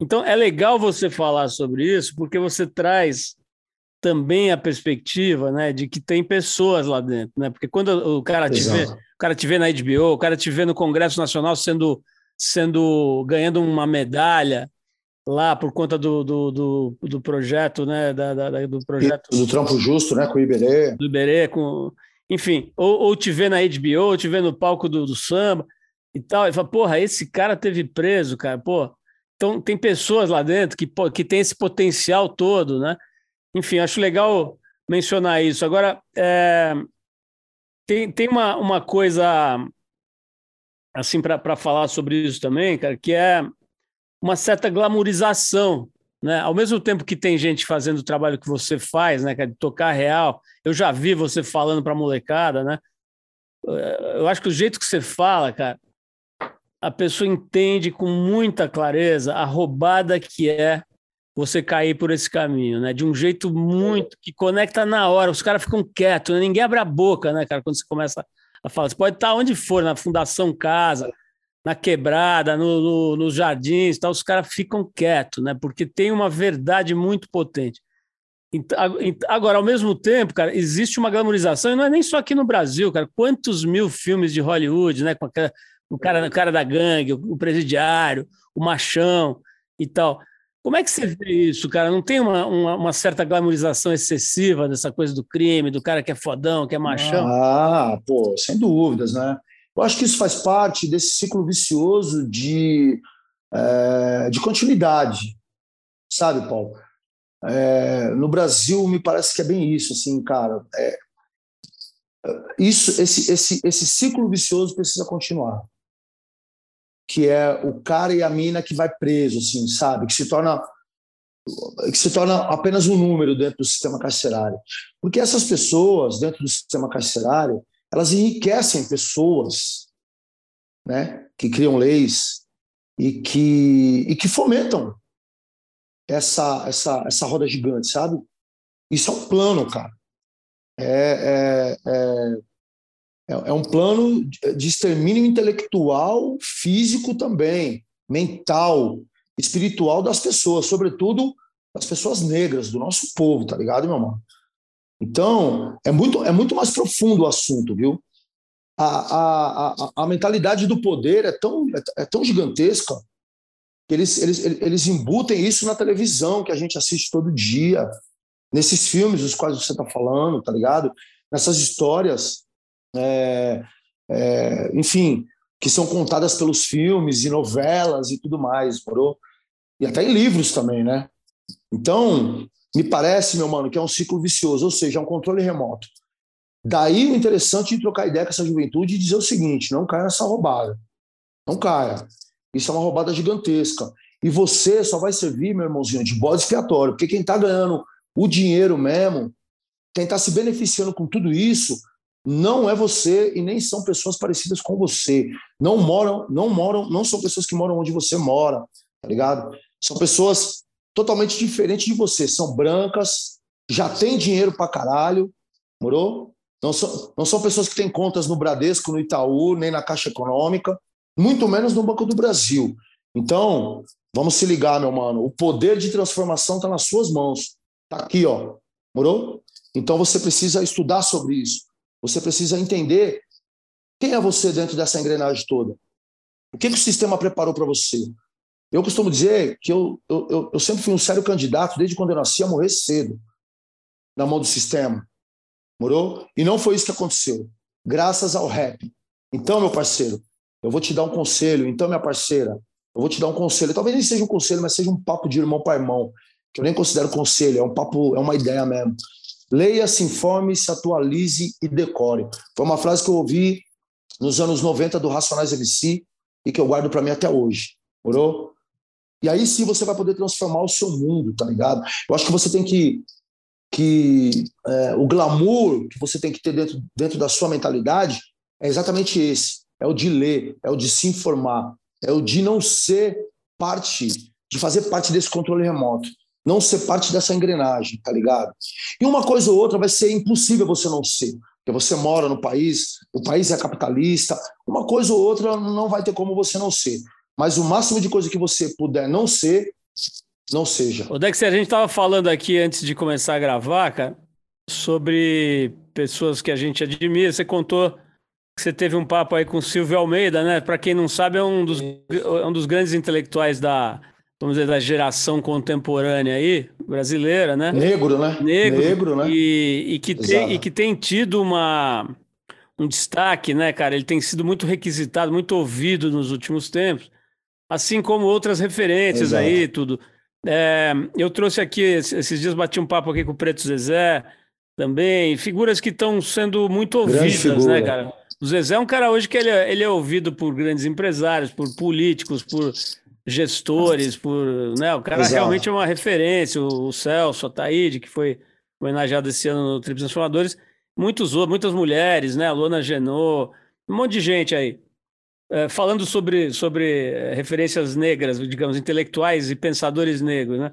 Então é legal você falar sobre isso, porque você traz também a perspectiva, né, de que tem pessoas lá dentro, né? Porque quando o cara te vê, o cara te vê na HBO, o cara te vê no Congresso Nacional sendo sendo ganhando uma medalha, lá por conta do, do, do, do projeto, né? Da, da, do projeto. Do Trampo Justo, né? Com o Iberê. Do Iberê, com. Enfim, ou, ou te vê na HBO, ou te vê no palco do, do samba e tal. E fala, porra, esse cara teve preso, cara, pô. Então tem pessoas lá dentro que, que tem esse potencial todo, né? Enfim, acho legal mencionar isso. Agora, é, tem, tem uma, uma coisa assim para falar sobre isso também, cara, que é uma certa glamorização, né? Ao mesmo tempo que tem gente fazendo o trabalho que você faz, né, de tocar real, eu já vi você falando para a molecada, né? Eh, eu acho que o jeito que você fala, cara, a pessoa entende com muita clareza a roubada que é você cair por esse caminho, né? De um jeito muito que conecta na hora. Os caras ficam quietos, né? ninguém abre a boca, né, cara? Quando você começa a falar, você pode estar onde for, na Fundação Casa, na quebrada, no, no, nos jardins, tal, os caras ficam quietos, né? Porque tem uma verdade muito potente. Agora, ao mesmo tempo, cara, existe uma glamorização, e não é nem só aqui no Brasil, cara. Quantos mil filmes de Hollywood, né? Com aquela, o, cara, o cara da gangue, o presidiário, o machão e tal. Como é que você vê isso, cara? Não tem uma, uma, uma, certa glamorização excessiva dessa coisa do crime, do cara que é fodão, que é machão? Ah, pô, sem dúvidas, né? Eu acho que isso faz parte desse ciclo vicioso de, é, de continuidade, sabe, Paulo? É, no Brasil, me parece que é bem isso, assim, cara. É, isso, esse, esse, esse ciclo vicioso precisa continuar. Que é o cara e a mina que vai preso, assim, sabe? Que se torna que se torna apenas um número dentro do sistema carcerário. Porque essas pessoas dentro do sistema carcerário, elas enriquecem pessoas né, que criam leis e que, e que fomentam essa, essa, essa roda gigante, sabe? Isso é um plano, cara. É, é, é, é um plano de extermínio intelectual, físico também, mental, espiritual das pessoas, sobretudo das pessoas negras, do nosso povo, tá ligado, meu irmão? Então, é muito, é muito mais profundo o assunto, viu? A, a, a, a mentalidade do poder é tão, é, é tão gigantesca que eles, eles, eles embutem isso na televisão, que a gente assiste todo dia, nesses filmes dos quais você está falando, tá ligado? Nessas histórias, é, é, enfim, que são contadas pelos filmes e novelas e tudo mais, morou? E até em livros também, né? Então, me parece, meu mano, que é um ciclo vicioso, ou seja, é um controle remoto. Daí o interessante de trocar ideia com essa juventude e dizer o seguinte: não caia nessa roubada. Não caia. Isso é uma roubada gigantesca. E você só vai servir, meu irmãozinho, de bode expiatório, porque quem está ganhando o dinheiro mesmo, quem está se beneficiando com tudo isso, não é você e nem são pessoas parecidas com você. Não moram, não moram, não são pessoas que moram onde você mora, tá ligado? São pessoas totalmente diferentes de você. São brancas, já têm dinheiro pra caralho, morou? Não são, não são pessoas que têm contas no Bradesco, no Itaú, nem na Caixa Econômica, muito menos no Banco do Brasil. Então, vamos se ligar, meu mano. O poder de transformação está nas suas mãos. Está aqui, ó. Morou? Então você precisa estudar sobre isso. Você precisa entender quem é você dentro dessa engrenagem toda. O que, que o sistema preparou para você? Eu costumo dizer que eu, eu, eu sempre fui um sério candidato, desde quando eu nasci, a morrer cedo, na mão do sistema. Morou? E não foi isso que aconteceu. Graças ao rap. Então, meu parceiro, eu vou te dar um conselho. Então, minha parceira, eu vou te dar um conselho. Talvez nem seja um conselho, mas seja um papo de irmão para irmão, que eu nem considero conselho, é um papo, é uma ideia mesmo. Leia, se informe, se atualize e decore. Foi uma frase que eu ouvi nos anos 90 do Racionais MC e que eu guardo para mim até hoje. Morou? E aí sim você vai poder transformar o seu mundo, tá ligado? Eu acho que você tem que. que é, o glamour que você tem que ter dentro, dentro da sua mentalidade é exatamente esse: é o de ler, é o de se informar, é o de não ser parte, de fazer parte desse controle remoto, não ser parte dessa engrenagem, tá ligado? E uma coisa ou outra vai ser impossível você não ser. Porque você mora no país, o país é capitalista, uma coisa ou outra não vai ter como você não ser. Mas o máximo de coisa que você puder não ser, não seja. O Dex, a gente estava falando aqui antes de começar a gravar, cara, sobre pessoas que a gente admira. Você contou que você teve um papo aí com o Silvio Almeida, né? Para quem não sabe, é um dos, é um dos grandes intelectuais da, vamos dizer, da geração contemporânea aí, brasileira, né? Negro, né? Negro, Negro né? E, e, que tem, e que tem tido uma, um destaque, né, cara? Ele tem sido muito requisitado, muito ouvido nos últimos tempos assim como outras referências Exato. aí, tudo. É, eu trouxe aqui, esses dias bati um papo aqui com o Preto Zezé também, figuras que estão sendo muito ouvidas, né, cara? O Zezé é um cara hoje que ele é, ele é ouvido por grandes empresários, por políticos, por gestores, por. Né, o cara Exato. realmente é uma referência. O, o Celso, a Taíde, que foi homenageado esse ano no Tribos Transformadores, muitos outros, muitas mulheres, né? A Luana Genot, um monte de gente aí. É, falando sobre, sobre é, referências negras, digamos, intelectuais e pensadores negros, né?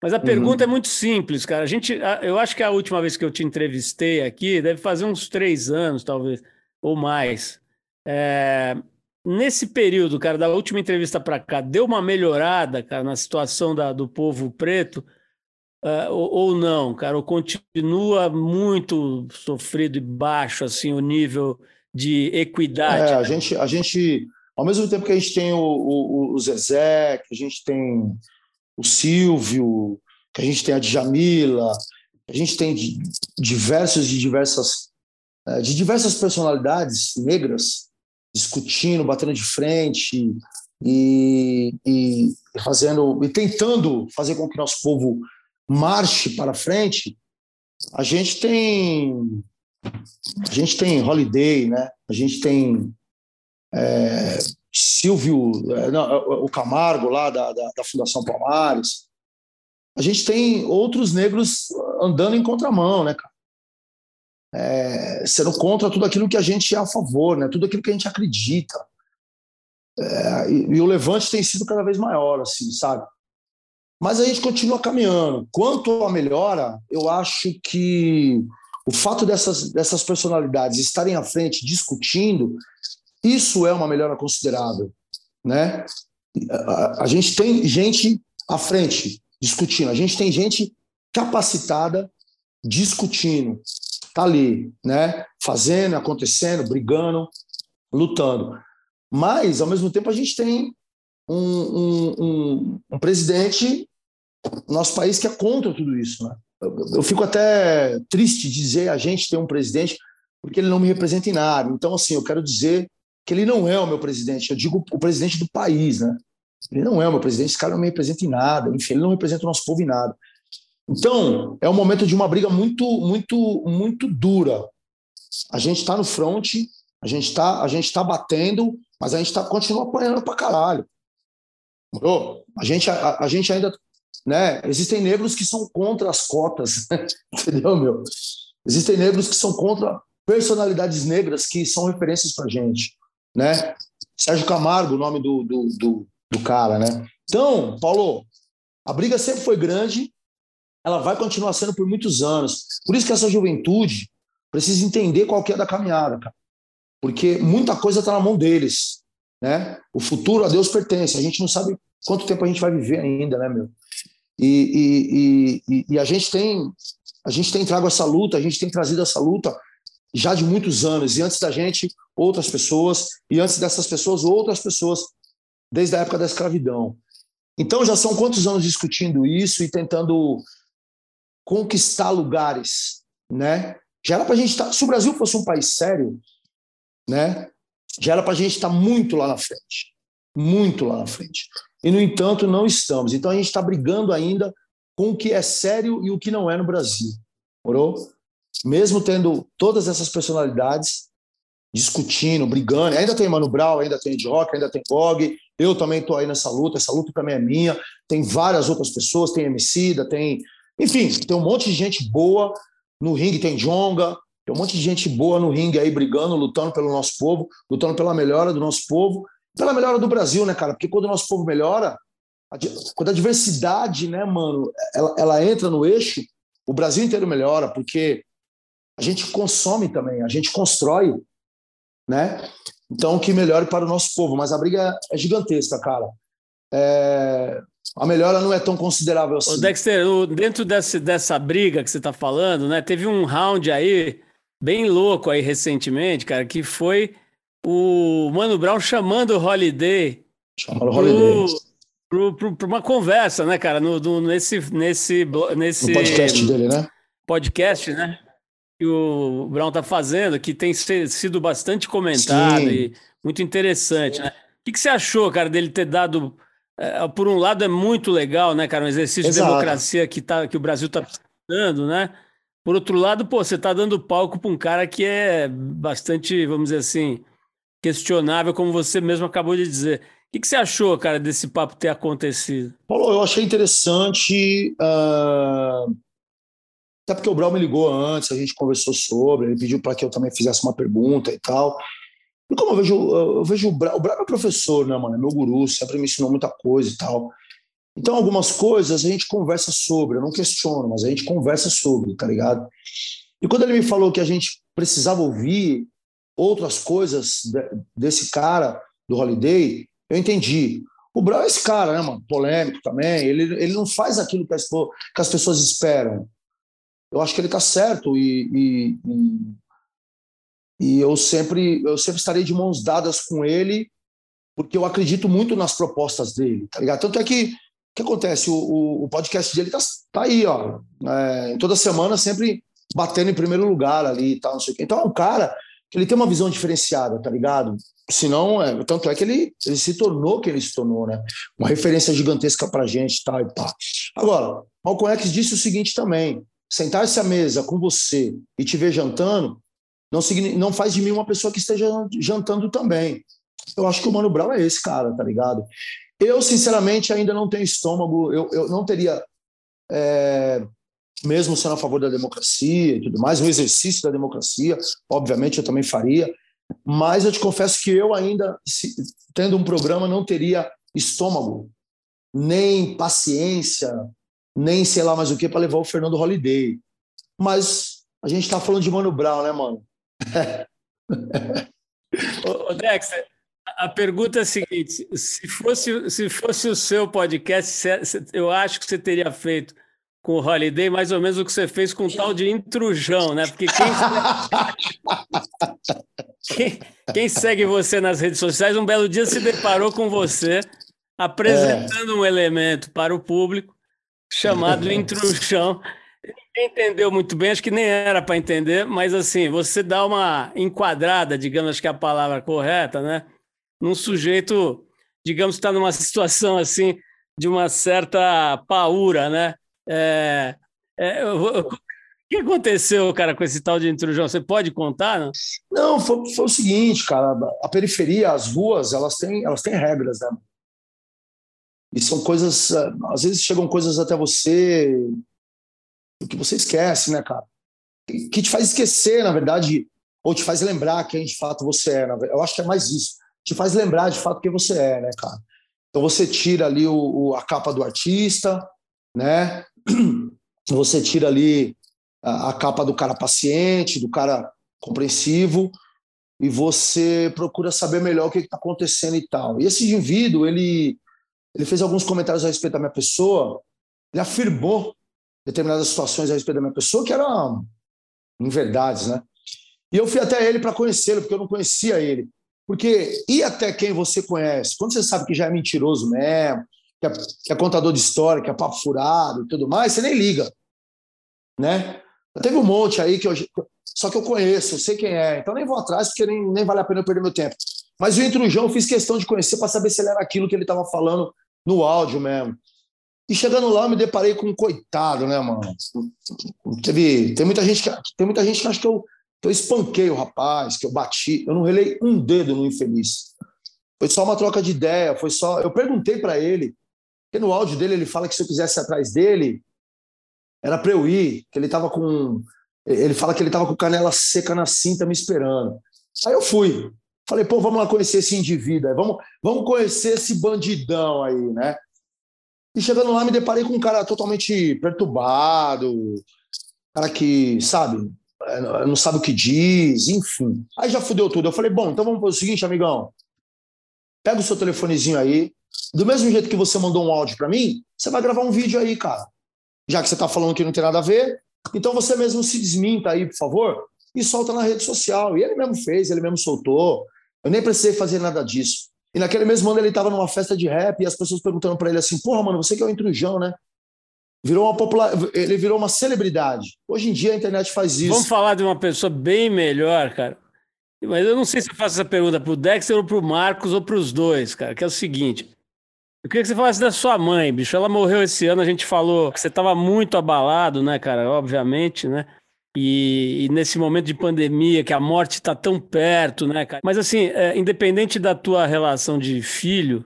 Mas a pergunta uhum. é muito simples, cara. A gente, eu acho que a última vez que eu te entrevistei aqui deve fazer uns três anos, talvez, ou mais. É, nesse período, cara, da última entrevista para cá, deu uma melhorada, cara, na situação da, do povo preto? Uh, ou, ou, não, cara? Ou continua muito sofrido e baixo, assim, o nível de equidade. É, a, gente, a gente, ao mesmo tempo que a gente tem o, o, o Zezé, que a gente tem o Silvio, que a gente tem a Djamila, a gente tem diversos de diversas é, de diversas personalidades negras discutindo, batendo de frente e, e fazendo e tentando fazer com que nosso povo marche para frente. A gente tem a gente tem Holiday, né? A gente tem é, Silvio, é, não, o Camargo lá da, da, da, Fundação Palmares. A gente tem outros negros andando em contramão, né, cara? É, sendo contra tudo aquilo que a gente é a favor, né? Tudo aquilo que a gente acredita. É, e, e, o levante tem sido cada vez maior, assim, sabe? Mas a gente continua caminhando. Quanto à melhora, eu acho que o fato dessas, dessas personalidades estarem à frente discutindo, isso é uma melhora considerável, né? A, a gente tem gente à frente discutindo, a gente tem gente capacitada discutindo, tá ali, né? Fazendo, acontecendo, brigando, lutando. Mas, ao mesmo tempo, a gente tem um, um, um, um presidente no nosso país que é contra tudo isso. Né? Eu, fico até triste de dizer a gente tem um presidente porque ele não me representa em nada. Então, assim, eu quero dizer que ele não é o meu presidente. Eu digo o presidente do país, né? Ele não é o meu presidente, esse cara não me representa em nada. Enfim, ele não representa o nosso povo em nada. Então, é um momento de uma briga muito, muito, muito dura. A gente está no front, a gente está a gente tá batendo, mas a gente tá, continua apanhando pra caralho. A gente, a, a, gente ainda. Né? Existem negros que são contra as cotas, entendeu, meu? Existem negros que são contra personalidades negras que são referências pra gente, né? Sérgio Camargo, o nome do, do, do, do cara, né? Então, Paulo, a briga sempre foi grande, ela vai continuar sendo por muitos anos. Por isso que essa juventude precisa entender qual que é da caminhada, cara porque muita coisa está na mão deles, né? O futuro a Deus pertence. A gente não sabe quanto tempo a gente vai viver ainda, né, meu? E, e, e, e a gente tem a gente tem trago essa luta, a gente tem trazido essa luta já de muitos anos. E antes da gente, outras pessoas, e antes dessas pessoas, outras pessoas, desde a época da escravidão. Então já são quantos anos discutindo isso e tentando conquistar lugares, né? Já era para a gente estar. Tá, se o Brasil fosse um país sério, né? Já era para a gente estar tá muito lá na frente, muito lá na frente. E, no entanto, não estamos. Então, a gente está brigando ainda com o que é sério e o que não é no Brasil. Morou? Mesmo tendo todas essas personalidades discutindo, brigando, ainda tem Mano Brown, ainda tem Ed Rock, ainda tem Bog, eu também estou aí nessa luta, essa luta também é minha, tem várias outras pessoas, tem Emicida, tem... Enfim, tem um monte de gente boa no ringue, tem Jonga, tem um monte de gente boa no ringue aí brigando, lutando pelo nosso povo, lutando pela melhora do nosso povo, pela melhora do Brasil, né, cara? Porque quando o nosso povo melhora, quando a diversidade, né, mano, ela, ela entra no eixo, o Brasil inteiro melhora, porque a gente consome também, a gente constrói, né? Então, que melhore para o nosso povo. Mas a briga é gigantesca, cara. É... A melhora não é tão considerável assim. Ô Dexter, dentro desse, dessa briga que você está falando, né? Teve um round aí bem louco aí recentemente, cara, que foi o Mano Brown chamando o Holiday. Chamando o Holiday. Para uma conversa, né, cara? No, no, nesse, nesse, nesse. No podcast dele, né? Podcast, né? Que o Brown tá fazendo, que tem sido bastante comentado Sim. e muito interessante, né? O que, que você achou, cara, dele ter dado. É, por um lado, é muito legal, né, cara? Um exercício Exato. de democracia que, tá, que o Brasil está precisando, né? Por outro lado, pô, você tá dando palco para um cara que é bastante, vamos dizer assim, questionável, como você mesmo acabou de dizer. O que, você achou, cara, desse papo ter acontecido? Paulo, eu achei interessante. Uh... Até porque o Brau me ligou antes, a gente conversou sobre, ele pediu para que eu também fizesse uma pergunta e tal. E como eu vejo, eu vejo o Brau, o Brau é professor, né, mano? É meu guru, sempre me ensinou muita coisa e tal. Então, algumas coisas a gente conversa sobre, eu não questiono, mas a gente conversa sobre, tá ligado? E quando ele me falou que a gente precisava ouvir outras coisas desse cara, do Holiday, eu entendi. O Brown é esse cara, né, mano? Polêmico também. Ele, ele não faz aquilo que as, que as pessoas esperam. Eu acho que ele tá certo e, e, e, e eu sempre eu sempre estarei de mãos dadas com ele porque eu acredito muito nas propostas dele, tá ligado? Tanto é que o que acontece? O, o, o podcast dele tá, tá aí, ó. É, toda semana sempre batendo em primeiro lugar ali e tal, não sei o quê. Então é um cara ele tem uma visão diferenciada, tá ligado? Senão, é, tanto é que ele, ele se tornou que ele se tornou, né? Uma referência gigantesca pra gente tal, e pá. Agora, Malcolm X disse o seguinte também: sentar-se à mesa com você e te ver jantando não, não faz de mim uma pessoa que esteja jantando também. Eu acho que o Mano Brown é esse cara, tá ligado? Eu, sinceramente, ainda não tenho estômago, eu, eu não teria, é, mesmo sendo a favor da democracia e tudo mais, um exercício da democracia, obviamente eu também faria. Mas eu te confesso que eu ainda, se, tendo um programa, não teria estômago, nem paciência, nem sei lá mais o que para levar o Fernando Holiday. Mas a gente está falando de Mano Brown, né, mano? ô, Dexter, a pergunta é a seguinte: se fosse, se fosse o seu podcast, eu acho que você teria feito com o Holiday mais ou menos o que você fez com o tal de intrujão, né? Porque quem, quem, quem, segue você nas redes sociais, um belo dia se deparou com você apresentando é. um elemento para o público chamado intrujão. Ninguém entendeu muito bem, acho que nem era para entender, mas assim, você dá uma enquadrada, digamos, acho que é a palavra correta, né? Num sujeito, digamos, está numa situação assim de uma certa paura, né? É, é, o que aconteceu, cara, com esse tal de intrusão? Você pode contar? Não, não foi, foi, o seguinte, cara. A periferia, as ruas, elas têm, elas têm regras, né? E são coisas. Às vezes chegam coisas até você que você esquece, né, cara? Que te faz esquecer, na verdade, ou te faz lembrar quem de fato você é. Eu acho que é mais isso. Te faz lembrar de fato quem você é, né, cara? Então você tira ali o, o, a capa do artista, né? Você tira ali a, a capa do cara paciente, do cara compreensivo, e você procura saber melhor o que está acontecendo e tal. E esse indivíduo, ele, ele fez alguns comentários a respeito da minha pessoa, ele afirmou determinadas situações a respeito da minha pessoa que eram inverdades, né? E eu fui até ele para conhecê-lo, porque eu não conhecia ele. Porque ir até quem você conhece, quando você sabe que já é mentiroso mesmo, que é, que é contador de história, que é papo furado e tudo mais, você nem liga. Né? Teve um monte aí que eu. Só que eu conheço, eu sei quem é, então nem vou atrás, porque nem, nem vale a pena eu perder meu tempo. Mas o Intrujão eu fiz questão de conhecer para saber se ele era aquilo que ele estava falando no áudio mesmo. E chegando lá, eu me deparei com um coitado, né, mano? Teve, tem, muita gente que, tem muita gente que acha que eu, que eu espanquei o rapaz, que eu bati. Eu não relei um dedo no infeliz. Foi só uma troca de ideia, foi só. Eu perguntei para ele porque no áudio dele ele fala que se eu quisesse ir atrás dele, era para eu ir, que ele estava com. Ele fala que ele estava com canela seca na cinta me esperando. Aí eu fui. Falei, pô, vamos lá conhecer esse indivíduo, vamos, vamos conhecer esse bandidão aí, né? E chegando lá, me deparei com um cara totalmente perturbado, cara que, sabe, é, não sabe o que diz, enfim. Aí já fudeu tudo. Eu falei, bom, então vamos fazer o seguinte, amigão. Pega o seu telefonezinho aí, do mesmo jeito que você mandou um áudio para mim, você vai gravar um vídeo aí, cara. Já que você está falando que não tem nada a ver, então você mesmo se desminta aí, por favor, e solta na rede social. E ele mesmo fez, ele mesmo soltou. Eu nem precisei fazer nada disso. E naquele mesmo ano ele estava numa festa de rap e as pessoas perguntando para ele assim: Porra, mano, você que é o intrujão, né? Virou uma popular... Ele virou uma celebridade. Hoje em dia a internet faz isso. Vamos falar de uma pessoa bem melhor, cara. Mas eu não sei se eu faço essa pergunta para o Dexter ou para o Marcos ou para os dois, cara, que é o seguinte. Eu queria que você falasse da sua mãe, bicho. Ela morreu esse ano, a gente falou que você estava muito abalado, né, cara? Obviamente, né? E, e, nesse momento de pandemia, que a morte está tão perto, né, cara? Mas assim, é, independente da tua relação de filho,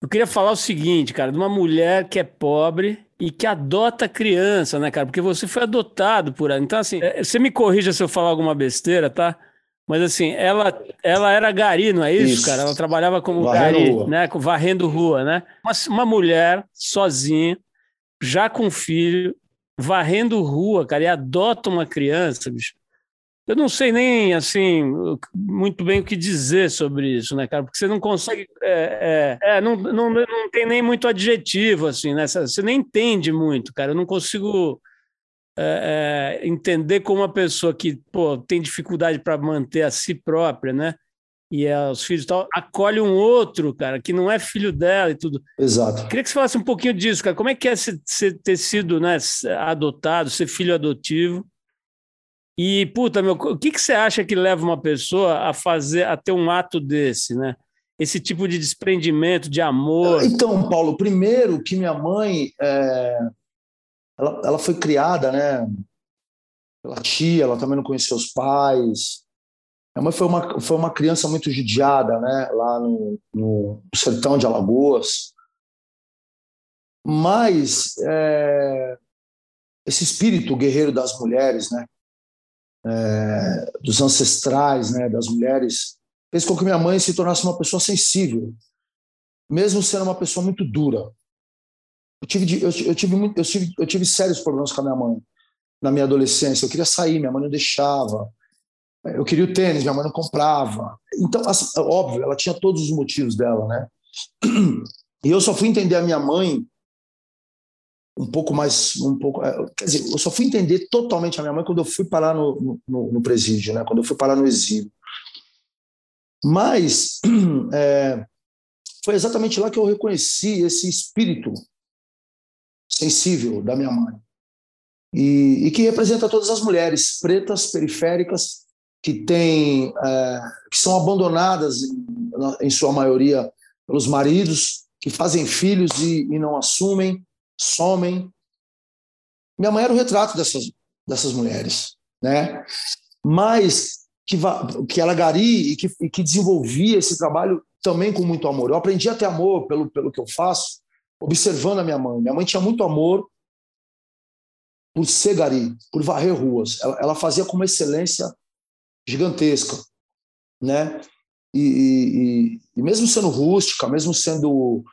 eu queria falar o seguinte, cara, de uma mulher que é pobre e que adota criança, né, cara? Porque você foi adotado por ela. Então, assim, é, você me corrija se eu falar alguma besteira, tá? Mas assim, ela, ela era gari, não é isso, isso. cara? Ela trabalhava como varrendo gari, rua. né? Varrendo rua, né? Uma, uma mulher sozinha, já com filho, varrendo rua, cara, e adota uma criança, bicho. Eu não sei nem, assim, muito bem o que dizer sobre isso, né, cara? Porque você não consegue. É, é, é não, não, não tem nem muito adjetivo, assim, né? Você nem entende muito, cara. Eu não consigo é, é, entender como uma pessoa que pô, tem dificuldade para manter a si própria, né? E é, os filhos e tal, acolhe um outro, cara, que não é filho dela e tudo. Exato. Queria que você falasse um pouquinho disso, cara. Como é que é ser, ter sido né, adotado, ser filho adotivo? E, puta, meu, o que, que você acha que leva uma pessoa a fazer, a ter um ato desse, né? Esse tipo de desprendimento, de amor. Então, Paulo, primeiro que minha mãe é, ela, ela foi criada, né? Pela tia, ela também não conheceu os pais. Minha mãe foi uma, foi uma criança muito judiada, né? Lá no, no sertão de Alagoas. Mas é, esse espírito guerreiro das mulheres, né? é, dos ancestrais, né, das mulheres, fez com que minha mãe se tornasse uma pessoa sensível, mesmo sendo uma pessoa muito dura. Eu tive, eu, eu tive, eu tive, eu tive sérios problemas com a minha mãe na minha adolescência. Eu queria sair, minha mãe não deixava. Eu queria o tênis, minha mãe não comprava. Então, óbvio, ela tinha todos os motivos dela, né? E eu só fui entender a minha mãe um pouco mais, um pouco, é, quer dizer, eu só fui entender totalmente a minha mãe quando eu fui parar no, no, no presídio, né? Quando eu fui parar no exílio. Mas é, foi exatamente lá que eu reconheci esse espírito sensível da minha mãe. E, e que representa todas as mulheres pretas periféricas que têm é, que são abandonadas em, sua maioria pelos maridos que fazem filhos e, e não assumem somem. Minha mãe era o retrato dessas dessas mulheres né? Mas que, que ela gari e que, e que desenvolvia esse trabalho também com muito amor. Eu aprendi a ter amor pelo, pelo que eu faço, observando a minha mãe. Minha mãe tinha muito amor por ser gari, por varrer ruas. Ela, ela fazia com uma excelência gigantesca, né? E, e, e mesmo sendo rústica, mesmo sendo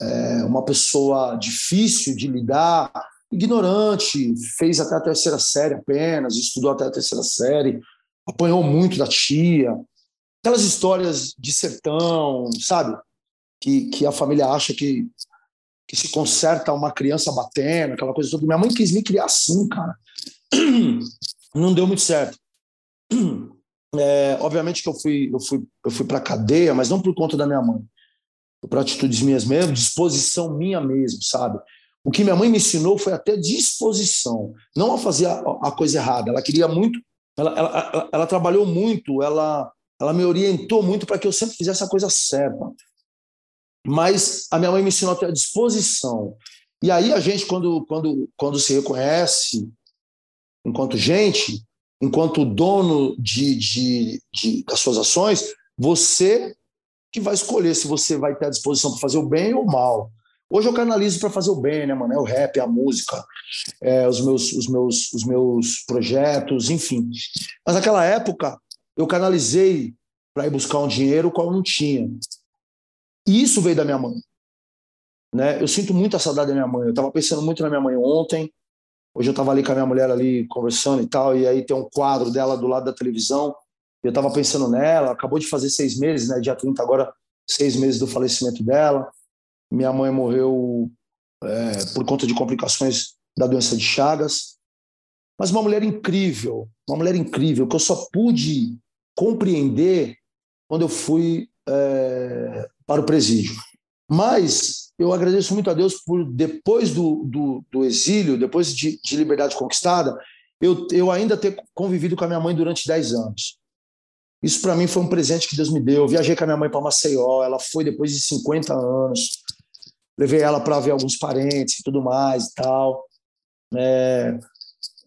é, uma pessoa difícil de lidar, ignorante, fez até a terceira série apenas, estudou até a terceira série, apanhou muito da tia. Aquelas histórias de sertão, sabe? Que, que a família acha que, que se conserta uma criança batendo, aquela coisa toda. Minha mãe quis me criar assim, cara. Não deu muito certo. É, obviamente que eu fui, eu fui, eu fui para cadeia, mas não por conta da minha mãe. Por atitudes minhas mesmo, disposição minha mesmo, sabe? O que minha mãe me ensinou foi até disposição, não a fazer a, a coisa errada. Ela queria muito ela, ela, ela, ela trabalhou muito, ela, ela me orientou muito para que eu sempre fizesse a coisa certa. Mas a minha mãe me ensinou a ter a disposição. E aí a gente, quando, quando, quando se reconhece enquanto gente, enquanto dono de, de, de, das suas ações, você que vai escolher se você vai ter a disposição para fazer o bem ou o mal. Hoje eu canalizo para fazer o bem, né, mano? É o rap, a música, é, os, meus, os, meus, os meus projetos, enfim. Mas naquela época eu canalizei para ir buscar um dinheiro qual não tinha. E isso veio da minha mãe. Né? Eu sinto muita saudade da minha mãe. Eu estava pensando muito na minha mãe ontem. Hoje eu estava ali com a minha mulher ali conversando e tal, e aí tem um quadro dela do lado da televisão. Eu estava pensando nela. Acabou de fazer seis meses, né? Dia 30 agora, seis meses do falecimento dela. Minha mãe morreu é, por conta de complicações da doença de Chagas. Mas uma mulher incrível, uma mulher incrível, que eu só pude compreender quando eu fui é, para o presídio. Mas eu agradeço muito a Deus por, depois do, do, do exílio, depois de, de liberdade conquistada, eu, eu ainda ter convivido com a minha mãe durante 10 anos. Isso para mim foi um presente que Deus me deu. Eu viajei com a minha mãe para Maceió, ela foi depois de 50 anos levei ela para ver alguns parentes e tudo mais e tal. É,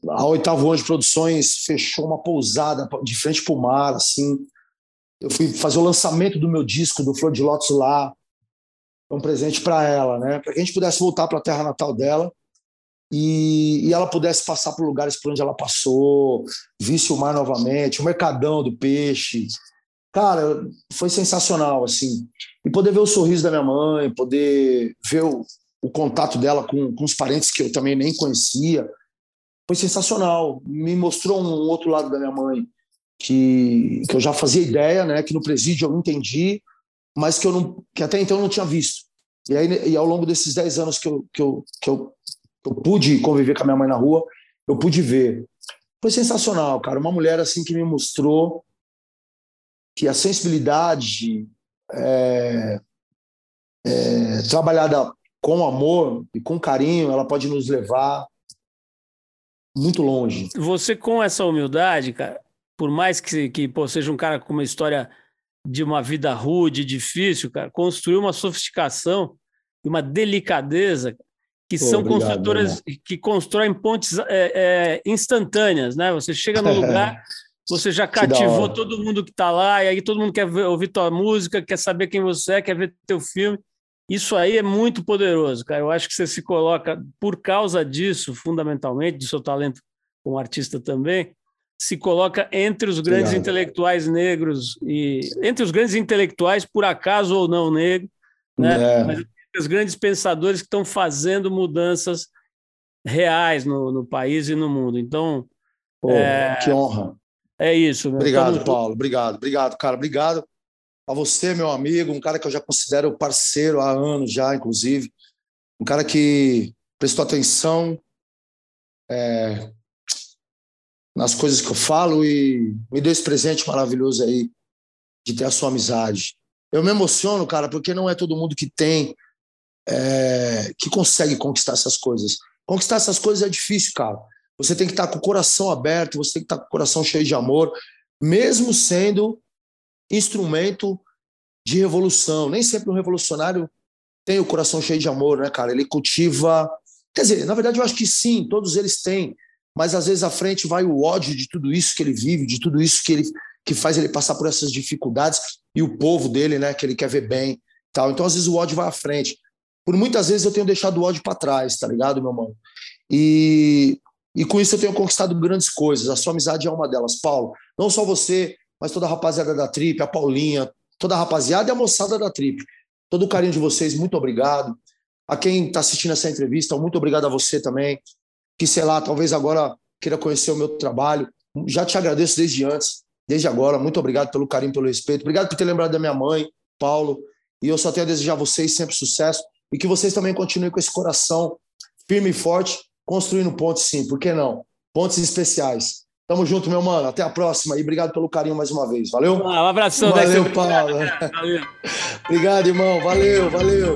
a Oitavo de Produções fechou uma pousada de frente para o mar, assim. Eu fui fazer o lançamento do meu disco, do Flor de Lótus lá. Foi um presente para ela, né? Para que a gente pudesse voltar para a terra natal dela e, e ela pudesse passar por lugares por onde ela passou, visse o mar novamente, o mercadão do peixe, cara, foi sensacional, assim. E poder ver o sorriso da minha mãe, poder ver o, o contato dela com, com os parentes que eu também nem conhecia, foi sensacional. Me mostrou um outro lado da minha mãe que, que eu já fazia ideia, né? Que no presídio eu entendi, mas que eu não, que até então eu não tinha visto. E aí, e ao longo desses 10 anos que eu, que eu, que eu, que eu pude conviver com a minha mãe na rua, eu pude ver. Foi sensacional, cara. Uma mulher assim que me mostrou que a sensibilidade é, é, trabalhada com amor e com carinho, ela pode nos levar muito longe. Você com essa humildade, cara, por mais que, que pô, seja um cara com uma história de uma vida rude, difícil, cara, construiu uma sofisticação e uma delicadeza que pô, são obrigado, construtoras que constroem pontes é, é, instantâneas, né? Você chega no lugar Você já cativou todo mundo que está lá, e aí todo mundo quer ver, ouvir tua música, quer saber quem você é, quer ver teu filme. Isso aí é muito poderoso, cara. Eu acho que você se coloca, por causa disso, fundamentalmente, do seu talento como artista também, se coloca entre os grandes Obrigado. intelectuais negros e entre os grandes intelectuais, por acaso ou não negro, né? É. Mas os grandes pensadores que estão fazendo mudanças reais no, no país e no mundo. Então, Pô, é, que honra. É isso. Né? Obrigado, Paulo. Obrigado, obrigado, cara. Obrigado a você, meu amigo, um cara que eu já considero parceiro há anos já, inclusive, um cara que prestou atenção é, nas coisas que eu falo e me deu esse presente maravilhoso aí de ter a sua amizade. Eu me emociono, cara, porque não é todo mundo que tem, é, que consegue conquistar essas coisas. Conquistar essas coisas é difícil, cara. Você tem que estar com o coração aberto, você tem que estar com o coração cheio de amor, mesmo sendo instrumento de revolução. Nem sempre um revolucionário tem o coração cheio de amor, né, cara? Ele cultiva. Quer dizer, na verdade, eu acho que sim, todos eles têm, mas às vezes à frente vai o ódio de tudo isso que ele vive, de tudo isso que ele que faz ele passar por essas dificuldades e o povo dele, né, que ele quer ver bem, tal. Então às vezes o ódio vai à frente. Por muitas vezes eu tenho deixado o ódio para trás, tá ligado, meu mano? E e com isso eu tenho conquistado grandes coisas. A sua amizade é uma delas, Paulo. Não só você, mas toda a rapaziada da Trip, a Paulinha, toda a rapaziada e a moçada da Trip. Todo o carinho de vocês, muito obrigado. A quem está assistindo essa entrevista, muito obrigado a você também. Que, sei lá, talvez agora queira conhecer o meu trabalho. Já te agradeço desde antes, desde agora. Muito obrigado pelo carinho, pelo respeito. Obrigado por ter lembrado da minha mãe, Paulo. E eu só tenho a desejar a vocês sempre sucesso e que vocês também continuem com esse coração firme e forte, construindo pontes, sim, por que não? Pontes especiais. Tamo junto, meu mano. Até a próxima e obrigado pelo carinho mais uma vez. Valeu? Ah, um abração, Valeu, Paulo. Valeu. obrigado, irmão. Valeu, valeu.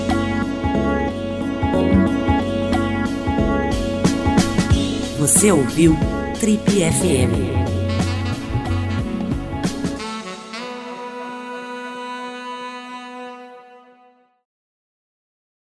Você ouviu Trip FM.